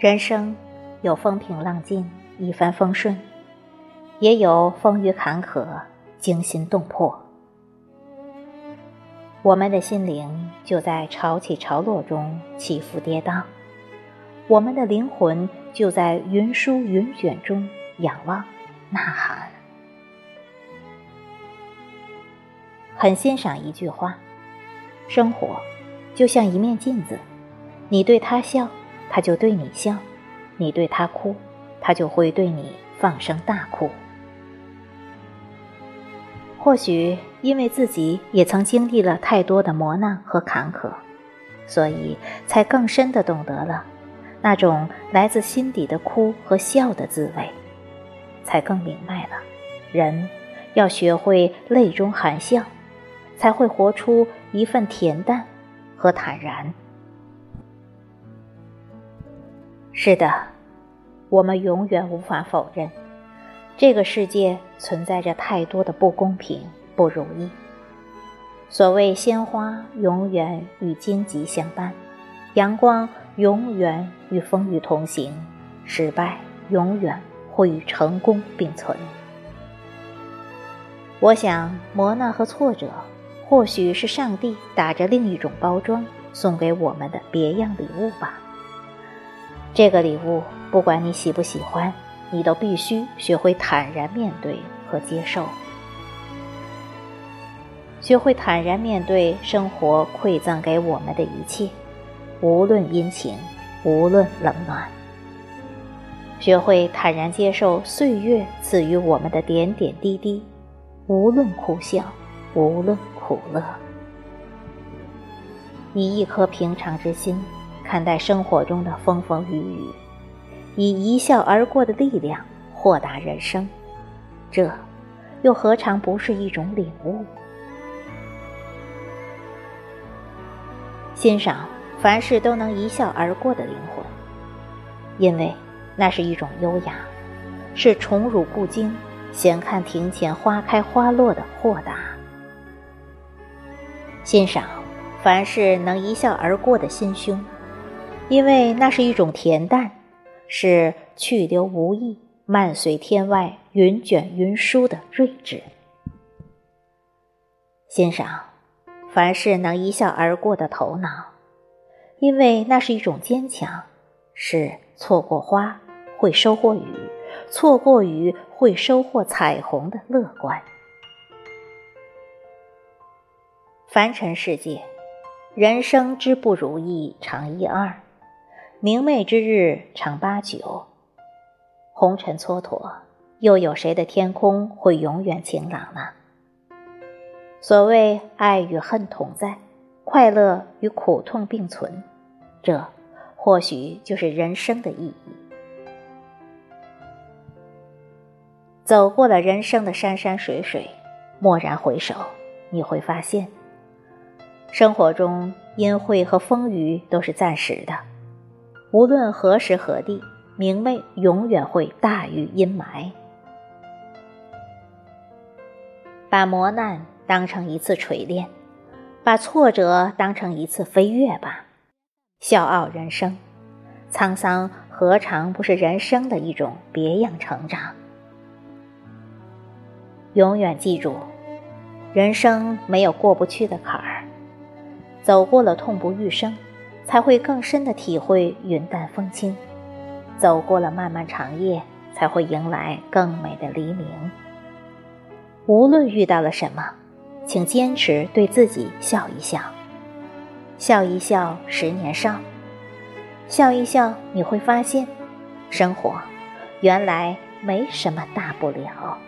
人生有风平浪静、一帆风顺，也有风雨坎坷、惊心动魄。我们的心灵就在潮起潮落中起伏跌宕，我们的灵魂就在云舒云卷中仰望、呐喊。很欣赏一句话：生活就像一面镜子，你对他笑。他就对你笑，你对他哭，他就会对你放声大哭。或许因为自己也曾经历了太多的磨难和坎坷，所以才更深的懂得了那种来自心底的哭和笑的滋味，才更明白了，人要学会泪中含笑，才会活出一份恬淡和坦然。是的，我们永远无法否认，这个世界存在着太多的不公平、不如意。所谓鲜花永远与荆棘相伴，阳光永远与风雨同行，失败永远会与成功并存。我想，磨难和挫折，或许是上帝打着另一种包装送给我们的别样礼物吧。这个礼物，不管你喜不喜欢，你都必须学会坦然面对和接受。学会坦然面对生活馈赠给我们的一切，无论阴晴，无论冷暖。学会坦然接受岁月赐予我们的点点滴滴，无论苦笑，无论苦乐。以一颗平常之心。看待生活中的风风雨雨，以一笑而过的力量豁达人生，这又何尝不是一种领悟？欣赏凡事都能一笑而过的灵魂，因为那是一种优雅，是宠辱不惊、闲看庭前花开花落的豁达。欣赏凡事能一笑而过的心胸。因为那是一种恬淡，是去留无意、漫随天外云卷云舒的睿智。欣赏凡事能一笑而过的头脑，因为那是一种坚强，是错过花会收获雨，错过雨会收获彩虹的乐观。凡尘世界，人生之不如意常一二。明媚之日长八九，红尘蹉跎，又有谁的天空会永远晴朗呢？所谓爱与恨同在，快乐与苦痛并存，这或许就是人生的意义。走过了人生的山山水水，蓦然回首，你会发现，生活中阴晦和风雨都是暂时的。无论何时何地，明媚永远会大于阴霾。把磨难当成一次锤炼，把挫折当成一次飞跃吧。笑傲人生，沧桑何尝不是人生的一种别样成长？永远记住，人生没有过不去的坎儿，走过了痛不欲生。才会更深的体会云淡风轻，走过了漫漫长夜，才会迎来更美的黎明。无论遇到了什么，请坚持对自己笑一笑，笑一笑十年少，笑一笑你会发现，生活原来没什么大不了。